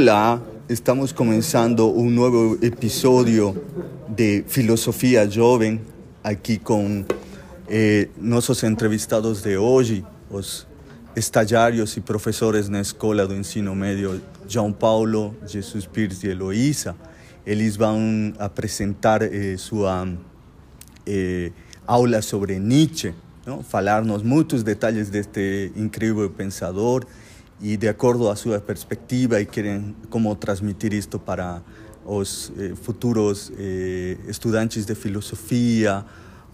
Olá, estamos começando um novo episódio de Filosofia Jovem, aqui com eh, nossos entrevistados de hoje, os estagiários e professores na Escola do Ensino Médio João Paulo, Jesus Pires e Heloísa. Eles vão apresentar eh, sua eh, aula sobre Nietzsche, não? falar-nos muitos detalhes deste incrível pensador e de acordo à sua perspectiva e querem como transmitir isto para os eh, futuros eh, estudantes de filosofia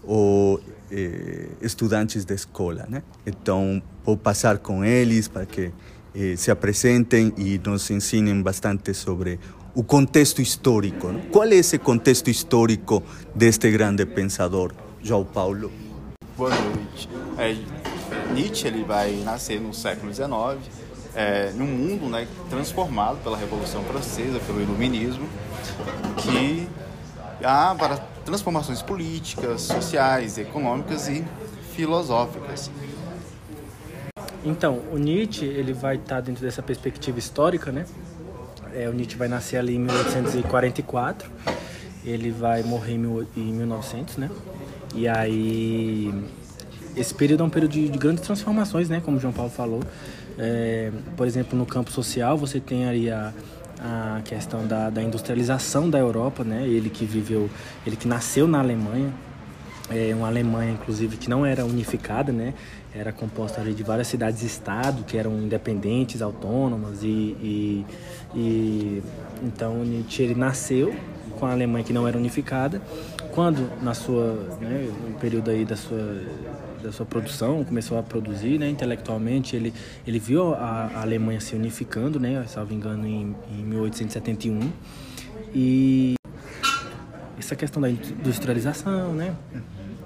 ou eh, estudantes da escola, né? Então vou passar com eles para que eh, se apresentem e nos ensinem bastante sobre o contexto histórico. Não? Qual é contexto histórico deste grande pensador, João Paulo? Boa noite. É, Nietzsche ele vai nascer no século XIX é, num mundo né, transformado pela Revolução Francesa, pelo Iluminismo, que há para transformações políticas, sociais, econômicas e filosóficas. Então, o Nietzsche ele vai estar dentro dessa perspectiva histórica, né? É, o Nietzsche vai nascer ali em 1844, ele vai morrer em 1900, né? E aí esse período é um período de, de grandes transformações, né? Como o João Paulo falou. É, por exemplo, no campo social, você tem aí a, a questão da, da, industrialização da Europa, né? Ele que viveu, ele que nasceu na Alemanha, é uma Alemanha inclusive que não era unificada, né? Era composta de várias cidades-estado que eram independentes, autônomas e, e, e então Nietzsche ele nasceu com a Alemanha que não era unificada. Quando na sua, né, no período aí da sua da sua produção, começou a produzir, né, intelectualmente, ele, ele viu a, a Alemanha se unificando, né, salvo engano, em, em 1871. E essa questão da industrialização, né,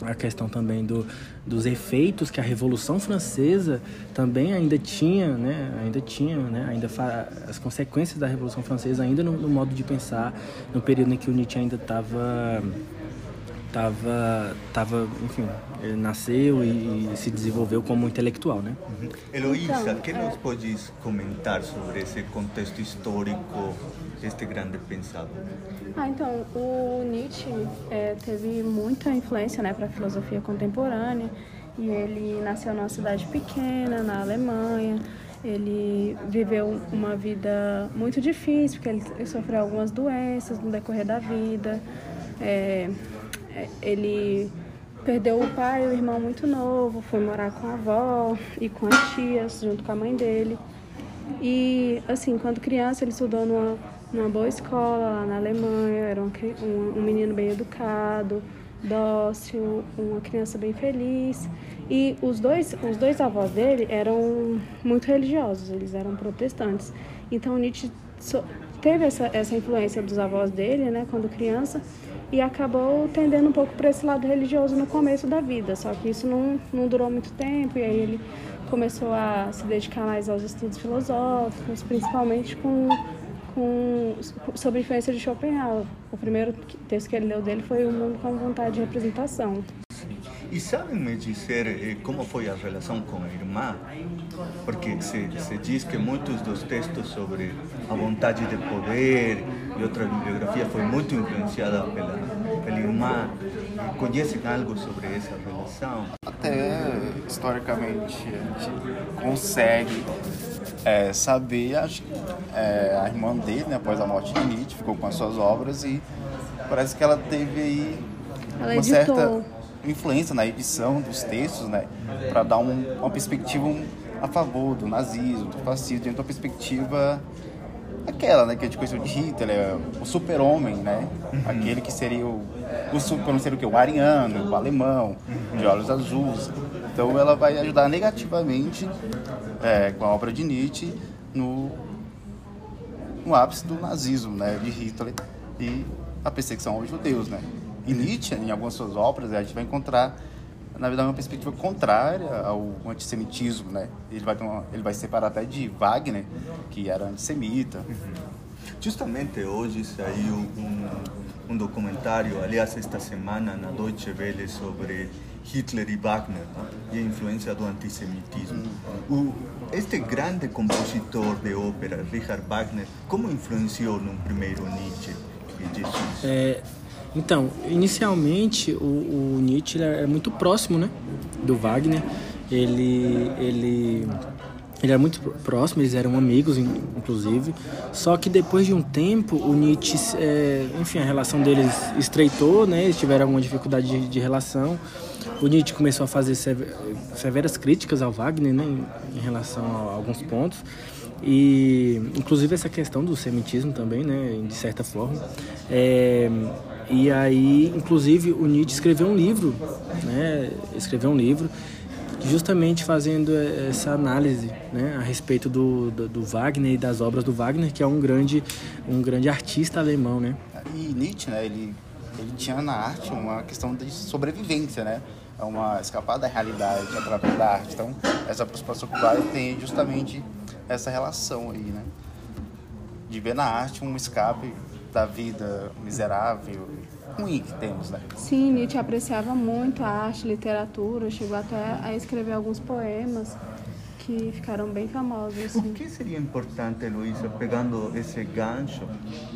a questão também do, dos efeitos que a Revolução Francesa também ainda tinha, né, ainda tinha, né, ainda as consequências da Revolução Francesa ainda no, no modo de pensar, no período em que o Nietzsche ainda estava tava, tava, enfim, ele nasceu e, se desenvolveu como intelectual, né? Uhum. Heloísa, então, que nos podes comentar sobre esse contexto histórico deste grande pensador? Ah, então, o Nietzsche é, teve muita influência, né, para a filosofia contemporânea e ele nasceu numa cidade pequena, na Alemanha. Ele viveu uma vida muito difícil, porque ele sofreu algumas doenças no decorrer da vida. É, ele perdeu o pai e o irmão muito novo, foi morar com a avó e com as tias, junto com a mãe dele. E, assim, quando criança, ele estudou numa, numa boa escola lá na Alemanha, era um, um, um menino bem educado, dócil, uma criança bem feliz. E os dois, os dois avós dele eram muito religiosos, eles eram protestantes. Então Nietzsche teve essa, essa influência dos avós dele, né, quando criança, e acabou tendendo um pouco para esse lado religioso no começo da vida. Só que isso não, não durou muito tempo e aí ele começou a se dedicar mais aos estudos filosóficos, principalmente com, com sobre a influência de Schopenhauer. O primeiro texto que ele leu dele foi O Mundo com Vontade de Representação. E sabem me dizer eh, como foi a relação com a irmã? Porque se, se diz que muitos dos textos sobre a vontade de poder e outra bibliografia foi muito influenciada pela, pela irmã. Conhecem algo sobre essa relação? Até historicamente a gente consegue é, saber, acho que é, a irmã dele, né, após a morte de Nietzsche, ficou com as suas obras e parece que ela teve aí ela uma editou. certa influência na edição dos textos, né, para dar um, uma perspectiva a favor do nazismo, do fascismo, dentro da perspectiva aquela, né, que a gente conheceu de Hitler, é o super-homem, né, uhum. aquele que seria o, o super o que? O ariano, o alemão, uhum. de olhos azuis. Então ela vai ajudar negativamente é, com a obra de Nietzsche no, no ápice do nazismo, né, de Hitler e a perseguição aos judeus, né. E Nietzsche, em algumas suas obras, a gente vai encontrar, na verdade, uma perspectiva contrária ao antissemitismo, né? Ele vai, uma, ele vai separar até de Wagner, que era antissemita. Uhum. Justamente hoje saiu um, um documentário, aliás, esta semana, na Deutsche Welle, sobre Hitler e Wagner né? e a influência do antissemitismo. O, este grande compositor de ópera, Richard Wagner, como influenciou no primeiro Nietzsche e Jesus? É, então, inicialmente o, o Nietzsche é muito próximo, né, do Wagner. Ele, ele ele era muito próximo, eles eram amigos, inclusive. Só que depois de um tempo, o Nietzsche, é, enfim, a relação deles estreitou, né? Eles tiveram alguma dificuldade de, de relação. O Nietzsche começou a fazer severas críticas ao Wagner, né? Em, em relação a alguns pontos. E, inclusive, essa questão do semitismo também, né? De certa forma. É, e aí, inclusive, o Nietzsche escreveu um livro, né? Escreveu um livro justamente fazendo essa análise né, a respeito do, do, do, Wagner e das obras do Wagner, que é um grande, um grande artista alemão. Né? E Nietzsche, né, ele, ele tinha na arte uma questão de sobrevivência, né? É uma escapada da realidade através da arte. Então, essa aproximação com o tem justamente essa relação aí, né? De ver na arte um escape da vida miserável, ruim que temos, né? Sim, Nietzsche apreciava muito a arte, literatura, chegou até a escrever alguns poemas que ficaram bem famosos. Assim. O que seria importante, Luísa, pegando esse gancho,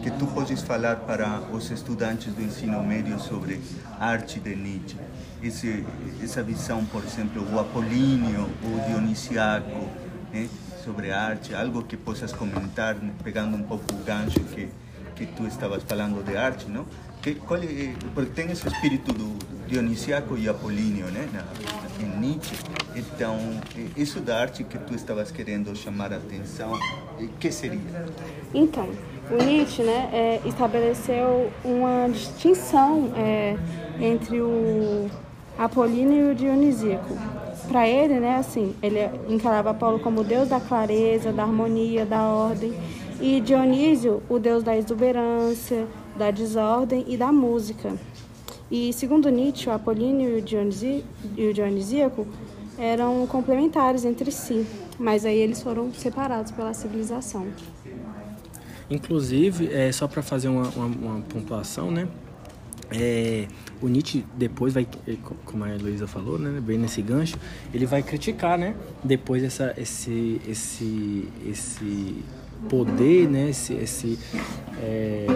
que tu podes falar para os estudantes do ensino médio sobre arte de Nietzsche? Esse, essa visão, por exemplo, o apolíneo, o dionisiaco, né? Sobre arte, algo que possas comentar, pegando um pouco o gancho que, que tu estavas falando de arte, não? Que, qual é, porque tem esse espírito do Dionisiaco e Apolíneo, né, na, em Nietzsche. Então, isso da arte que tu estavas querendo chamar a atenção, que seria? Então, o Nietzsche, né, é, estabeleceu uma distinção é, entre o Apolíneo e o Dionisíaco. Para ele, né, assim, ele encarava Apolo como deus da clareza, da harmonia, da ordem, e Dionísio, o deus da exuberância, da desordem e da música. E segundo Nietzsche, o apolíneo e o dionisíaco eram complementares entre si, mas aí eles foram separados pela civilização. Inclusive, é, só para fazer uma, uma, uma, pontuação, né? É, o Nietzsche depois vai, como a Luísa falou, né, bem nesse gancho, ele vai criticar, né, depois essa, esse, esse, esse poder, né, esse, esse é,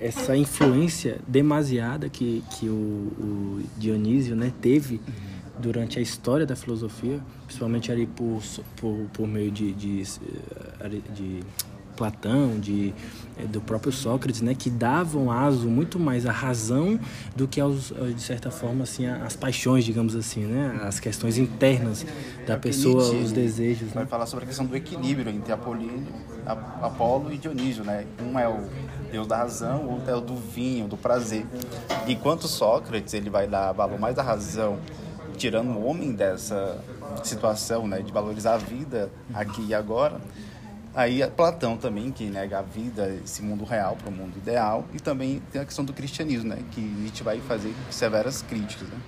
essa influência demasiada que, que o, o Dionísio né, teve durante a história da filosofia, principalmente ali por, por, por meio de, de, de Platão, de, eh, do próprio Sócrates, né, que davam aso muito mais à razão do que aos, de certa forma assim as paixões, digamos assim, né, as questões internas da pessoa, Nietzsche, os desejos. Vai né? falar sobre a questão do equilíbrio entre Apolíneo, Apolo e Dionísio, né? Um é o deus da razão, o outro é o do vinho, do prazer. Enquanto Sócrates ele vai dar valor mais à razão, tirando o homem dessa situação, né, de valorizar a vida aqui e agora Aí Platão também, que nega a vida, esse mundo real para o mundo ideal. E também tem a questão do cristianismo, né? Que Nietzsche vai fazer severas críticas. Né?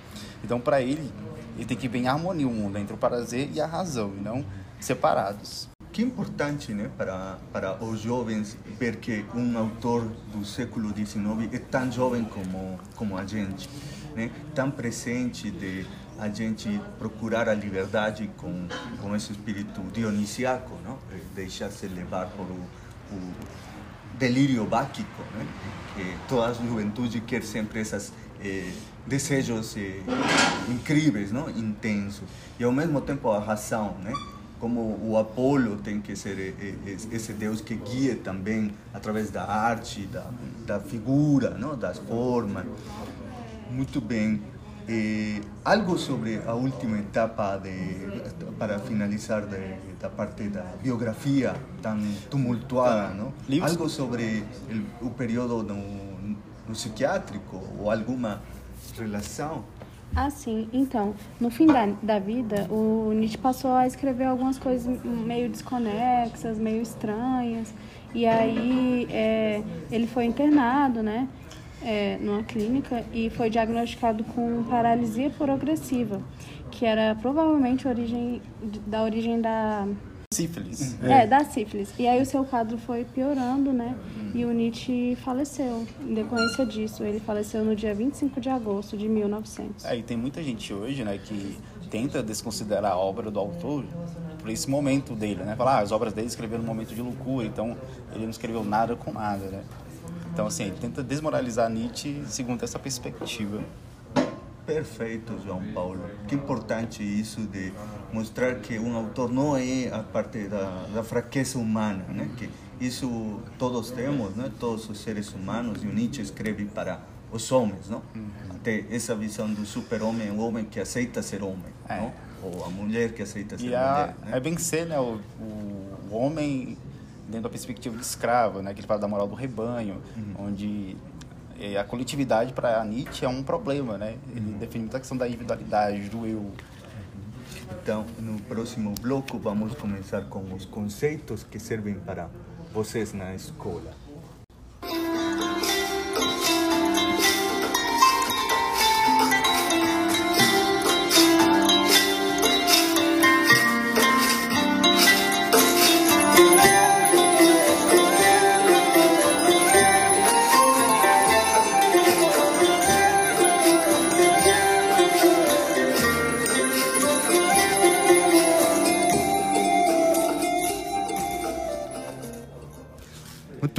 Então, para ele, ele tem que ver em harmonia o mundo entre o prazer e a razão, e não separados. Que importante, né, para para os jovens ver que um autor do século XIX é tão jovem como como a gente, né? Tão presente de a gente procurar a liberdade com, com esse espírito dionisiaco, não? deixar-se levar por o, o delírio báquico, né? que toda a juventude quer sempre esses eh, desejos eh, incríveis, não? intensos, e ao mesmo tempo a razão, né? como o Apolo tem que ser eh, eh, esse Deus que guia também através da arte, da, da figura, não? das formas. Muito bem. Eh, algo sobre a última etapa de, para finalizar de, da parte da biografia tão tumultuada, não? Algo sobre el, o período no, no psiquiátrico ou alguma relação? Ah, sim. Então, no fim da, da vida, o Nietzsche passou a escrever algumas coisas meio desconexas, meio estranhas. E aí é, ele foi internado, né? É, numa clínica e foi diagnosticado com paralisia progressiva, que era provavelmente origem, da origem da Sífilis. É. da sífilis. E aí o seu quadro foi piorando, né? E o Nietzsche faleceu em decorrência disso. Ele faleceu no dia 25 de agosto de 1900. É, e tem muita gente hoje, né, que tenta desconsiderar a obra do autor por esse momento dele, né? Falar, ah, as obras dele escreveram num momento de loucura, então ele não escreveu nada com nada, né? Então, assim, ele tenta desmoralizar Nietzsche segundo essa perspectiva. Perfeito, João Paulo. Que importante isso de mostrar que um autor não é a parte da, da fraqueza humana, né? Que isso todos temos, né? Todos os seres humanos e o Nietzsche escreve para os homens, não? Uhum. Até essa visão do super-homem, o homem que aceita ser homem, é. não? Ou a mulher que aceita ser e mulher. A, né? É bem ser, né? O, o, homem dentro da perspectiva de escravo, né? Que ele fala da moral do rebanho, uhum. onde é, a coletividade para Nietzsche é um problema, né? Ele define muita questão da individualidade, do eu. Então, no próximo bloco, vamos começar com os conceitos que servem para vocês na escola.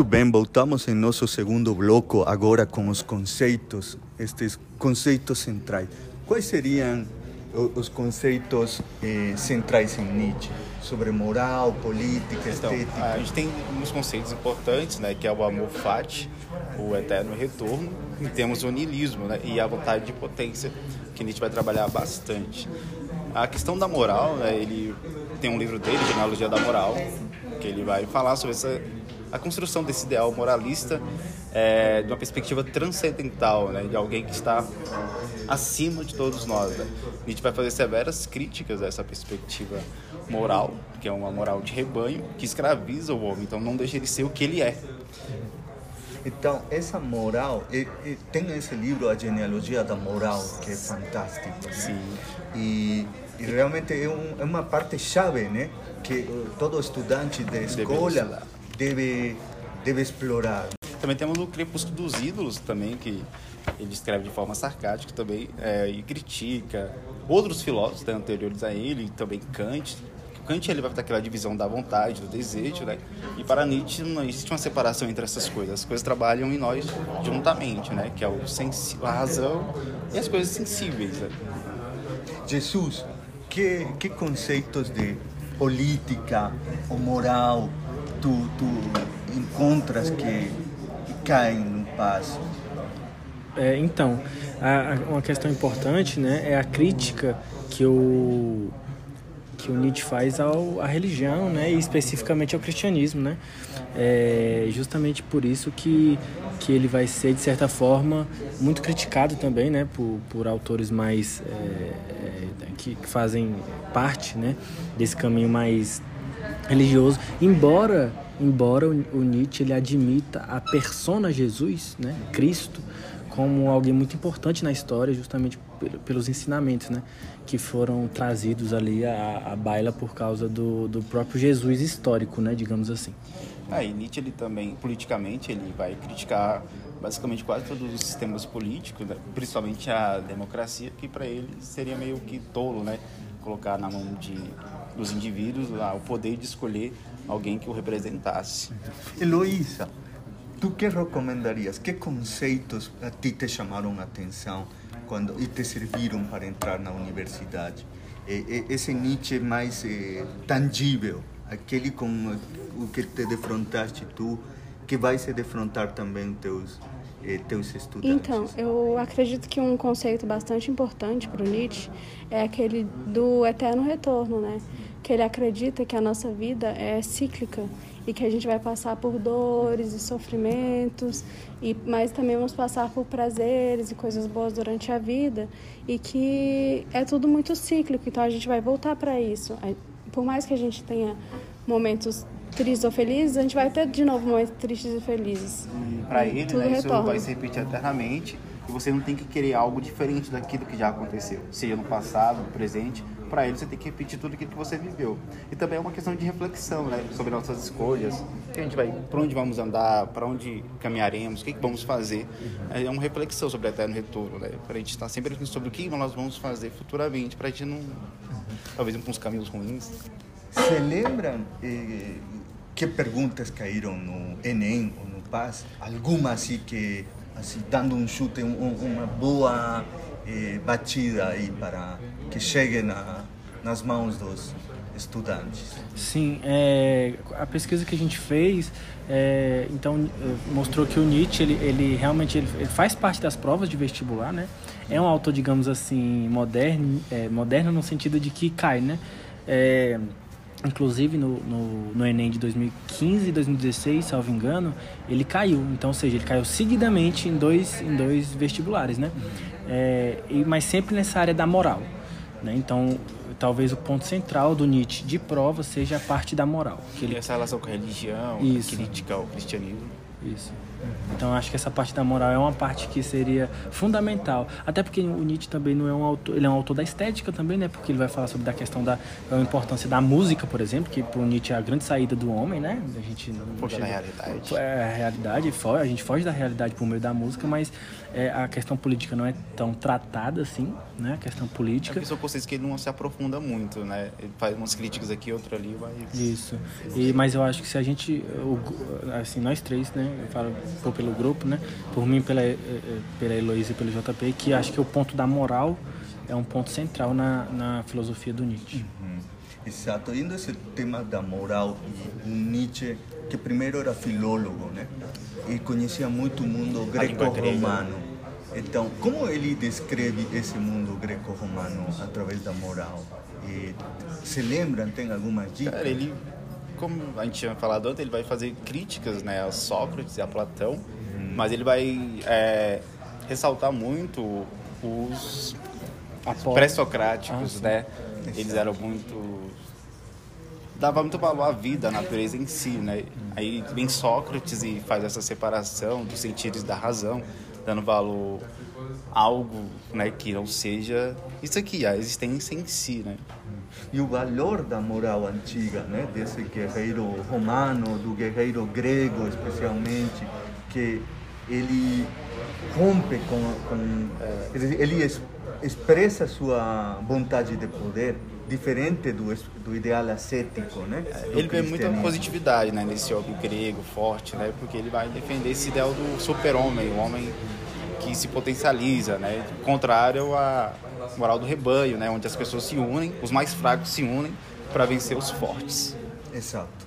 Muito bem, voltamos em nosso segundo bloco agora com os conceitos, estes conceitos centrais. Quais seriam os conceitos eh, centrais em Nietzsche? Sobre moral, política, então, estética? A gente tem uns conceitos importantes, né, que é o amor fati, o eterno retorno, e temos o niilismo né, e a vontade de potência, que Nietzsche vai trabalhar bastante. A questão da moral, né, ele tem um livro dele, Genealogia da Moral, que ele vai falar sobre essa a construção desse ideal moralista é, de uma perspectiva transcendental, né, de alguém que está acima de todos nós. Né? Nietzsche vai fazer severas críticas a essa perspectiva moral, que é uma moral de rebanho, que escraviza o homem, então não deixa ele ser o que ele é. Então, essa moral, e, e, tem esse livro, A Genealogia da Moral, que é fantástico. Né? Sim. E, e realmente é, um, é, uma parte chave, né? Que todo estudante de escola deve, deve explorar. Também temos o Crepúsculo dos Ídolos também, que ele escreve de forma sarcástica também é, e critica outros filósofos né, anteriores a ele, também Kant. Kant ele vai ter aquela divisão da vontade, do desejo, né? E para Nietzsche não existe uma separação entre essas coisas. As coisas trabalham em nós juntamente, né? Que é o a razão e as coisas sensíveis. Né? Jesus, que, que conceitos de política ou moral tu, tu encontras que, caem no passo? É, então, a, a, uma questão importante né, é a crítica que o, que o Nietzsche faz ao, à religião, né, e especificamente ao cristianismo. Né? É justamente por isso que, que ele vai ser, de certa forma, muito criticado também né, por, por autores mais é, é, que, que fazem parte né, desse caminho mais religioso, embora embora o Nietzsche ele admita a persona Jesus, né, Cristo, como alguém muito importante na história, justamente pelos ensinamentos, né, que foram trazidos ali à, à baila por causa do, do próprio Jesus histórico, né, digamos assim. Ah, e Nietzsche ele também politicamente ele vai criticar basicamente quase todos os sistemas políticos, né, principalmente a democracia, que para ele seria meio que tolo, né, colocar na mão de dos indivíduos o poder de escolher alguém que o representasse. Heloísa, tu que recomendarias? Que conceitos a ti te chamaram a atenção quando e te serviram para entrar na universidade? Esse Nietzsche mais eh, tangível, aquele com o que te defrontaste tu, que vai se defrontar também teus teus estudantes? Então, eu acredito que um conceito bastante importante para o Nietzsche é aquele do eterno retorno, né? Que ele acredita que a nossa vida é cíclica e que a gente vai passar por dores e sofrimentos, e mas também vamos passar por prazeres e coisas boas durante a vida e que é tudo muito cíclico, então a gente vai voltar para isso. Por mais que a gente tenha momentos tristes ou felizes, a gente vai ter de novo momentos tristes e felizes. Para ele, né, isso vai se repetir eternamente e você não tem que querer algo diferente daquilo que já aconteceu, seja no passado, no presente, para ele você tem que repetir tudo aquilo que você viveu. E também é uma questão de reflexão, né, sobre nossas escolhas, que a gente vai, para onde vamos andar, para onde caminharemos, o que, que vamos fazer. É uma reflexão sobre o eterno retorno, né, para a gente estar sempre sobre o que nós vamos fazer futuramente, para a gente não, talvez ir para uns caminhos ruins. Se lembram eh, que perguntas caíram no Enem ou no PAS? Alguma assim que, assim, dando um chute, um, uma boa eh, batida aí para que chegue na, nas mãos dos estudantes? Sim, é, a pesquisa que a gente fez, é, então mostrou que o Nietzsche ele, ele realmente ele, ele, faz parte das provas de vestibular, né? É um autor, digamos assim, moderno, é, moderno no sentido de que cai, né? Inclusive no, no, no, Enem de 2015 e 2016, salvo engano, ele caiu. Então, ou seja, ele caiu seguidamente em dois, em dois vestibulares, né? É, e, mas sempre nessa área da moral. Né? Então, talvez o ponto central do Nietzsche de prova seja a parte da moral. Que ele... Essa relação com a religião, Isso. crítica ao cristianismo. Isso. Então acho que essa parte da moral é uma parte que seria fundamental. Até porque o Nietzsche também não é um autor, ele é um autor da estética também, né? Porque ele vai falar sobre a questão da a importância da música, por exemplo, que para o Nietzsche é a grande saída do homem, né? A gente não foge da realidade. É a realidade, a gente foge da realidade por meio da música, mas é, a questão política não é tão tratada assim, né? A questão política. É são coisas que ele não se aprofunda muito, né? Ele faz umas críticas aqui, outra ali, vai. Isso. E mas eu acho que se a gente, assim, nós três, né? Eu falo pelo grupo, né? Por mim, pela, eh, eh, pela Heloísa e pelo JP, que acho que o ponto da moral é um ponto central na, na filosofia do Nietzsche. Uhum. Exato. Indo esse tema da moral, o Nietzsche, que primeiro era filólogo, né? E conhecia muito o mundo greco-romano. Então, como ele descreve esse mundo greco-romano através da moral? E, se lembram? Tem alguma dica? Cara, ele como a gente tinha falado antes, ele vai fazer críticas né, a Sócrates e a Platão, uhum. mas ele vai é, ressaltar muito os, pré-socráticos, ah, né? Eles eram muito dava muito valor à vida, à natureza em si, né? Aí vem Sócrates e faz essa separação dos sentidos da razão, dando valor a algo, né, que não seja isso aqui, a existência em si, né? E o valor da moral antiga, né, desse guerreiro romano, do guerreiro grego especialmente, que ele rompe com, com ele expressa sua vontade de poder diferente do, do ideal ascético, né? ele vê muita positividade, né, nesse homem grego forte, né, porque ele vai defender esse ideal do super-homem, o homem que se potencializa, né, contrário à moral do rebanho, né, onde as pessoas se unem, os mais fracos se unem para vencer os fortes. Exato.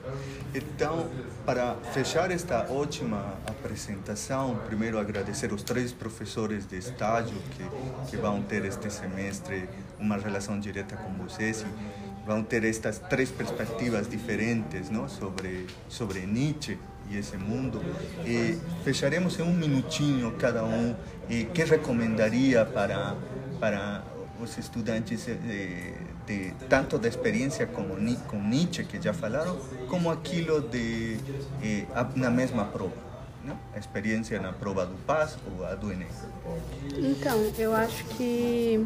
Então, para fechar esta ótima apresentação, primeiro agradecer os três professores de estágio que, que vão ter este semestre uma relação direta com vocês e vão ter estas três perspectivas diferentes não? sobre, sobre Nietzsche e esse mundo. E fecharemos em um minutinho cada um e que recomendaria para, para os estudantes de, de, tanto da experiência como com Nietzsche que já falaram, como aquilo de eh, na mesma prova. Né? A experiência na prova do PAS ou a do Enem. Então, eu acho que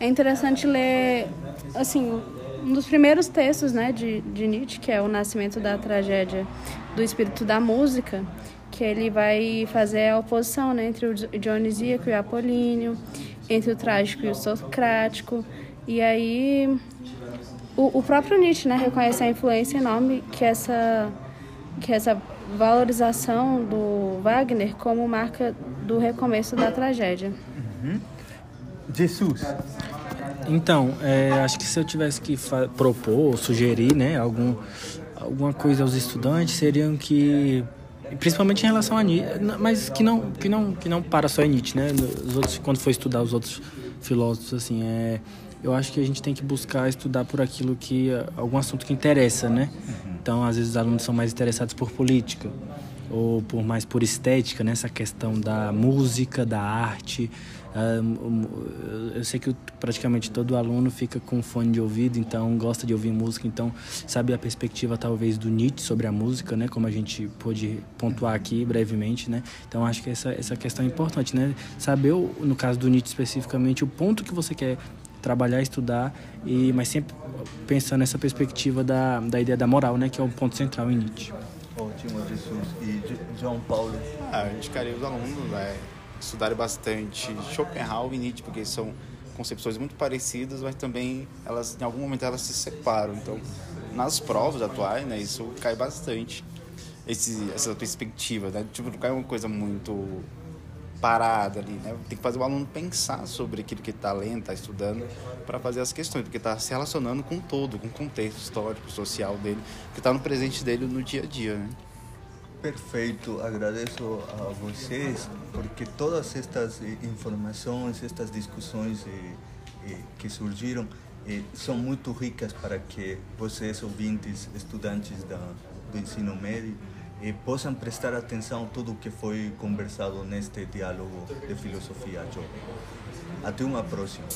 é interessante ler, assim, um dos primeiros textos né, de, de Nietzsche, que é O Nascimento da Tragédia do Espírito da Música, que ele vai fazer a oposição né, entre o dionisíaco e o apolíneo, entre o trágico e o socrático. E aí o, o próprio Nietzsche né, reconhece a influência enorme que essa, que essa valorização do Wagner como marca do recomeço da tragédia. Uhum. Jesus. Então, é, acho que se eu tivesse que propor, sugerir, né, algum, alguma coisa aos estudantes, seriam que principalmente em relação a Nietzsche, mas que não que não que não para só em Nietzsche, né? Os outros quando for estudar os outros filósofos assim, é eu acho que a gente tem que buscar estudar por aquilo que algum assunto que interessa, né? Então, às vezes os alunos são mais interessados por política ou por mais por estética, nessa né? questão da música, da arte, ah, eu sei que praticamente todo aluno fica com fone de ouvido, então gosta de ouvir música, então sabe a perspectiva talvez do Nietzsche sobre a música, né? Como a gente pôde pontuar aqui brevemente, né? Então acho que essa essa questão é importante, né? Saber no caso do Nietzsche especificamente o ponto que você quer trabalhar, estudar, e, mas sempre pensando nessa perspectiva da, da ideia da moral, né, que é o ponto central em Nietzsche. Ótimo, Jesus. E João Paulo? Ah, eu indicaria os alunos né, estudarem bastante Schopenhauer e Nietzsche, porque são concepções muito parecidas, mas também elas em algum momento elas se separam. Então, nas provas atuais, né, isso cai bastante. Esse, essa perspectiva, né? Tipo, não cai uma coisa muito parada ali, né? Tem que fazer o aluno pensar sobre aquilo que está lendo, está estudando, para fazer as questões, porque está se relacionando com todo, com o contexto histórico, social dele, que está no presente dele no dia a dia, né? Perfeito, agradeço a vocês porque todas estas informações, estas discussões que surgiram são muito ricas para que vocês, ouvintes, estudantes do ensino médio, possam prestar atenção a tudo o que foi conversado neste diálogo de filosofia. Até uma próxima.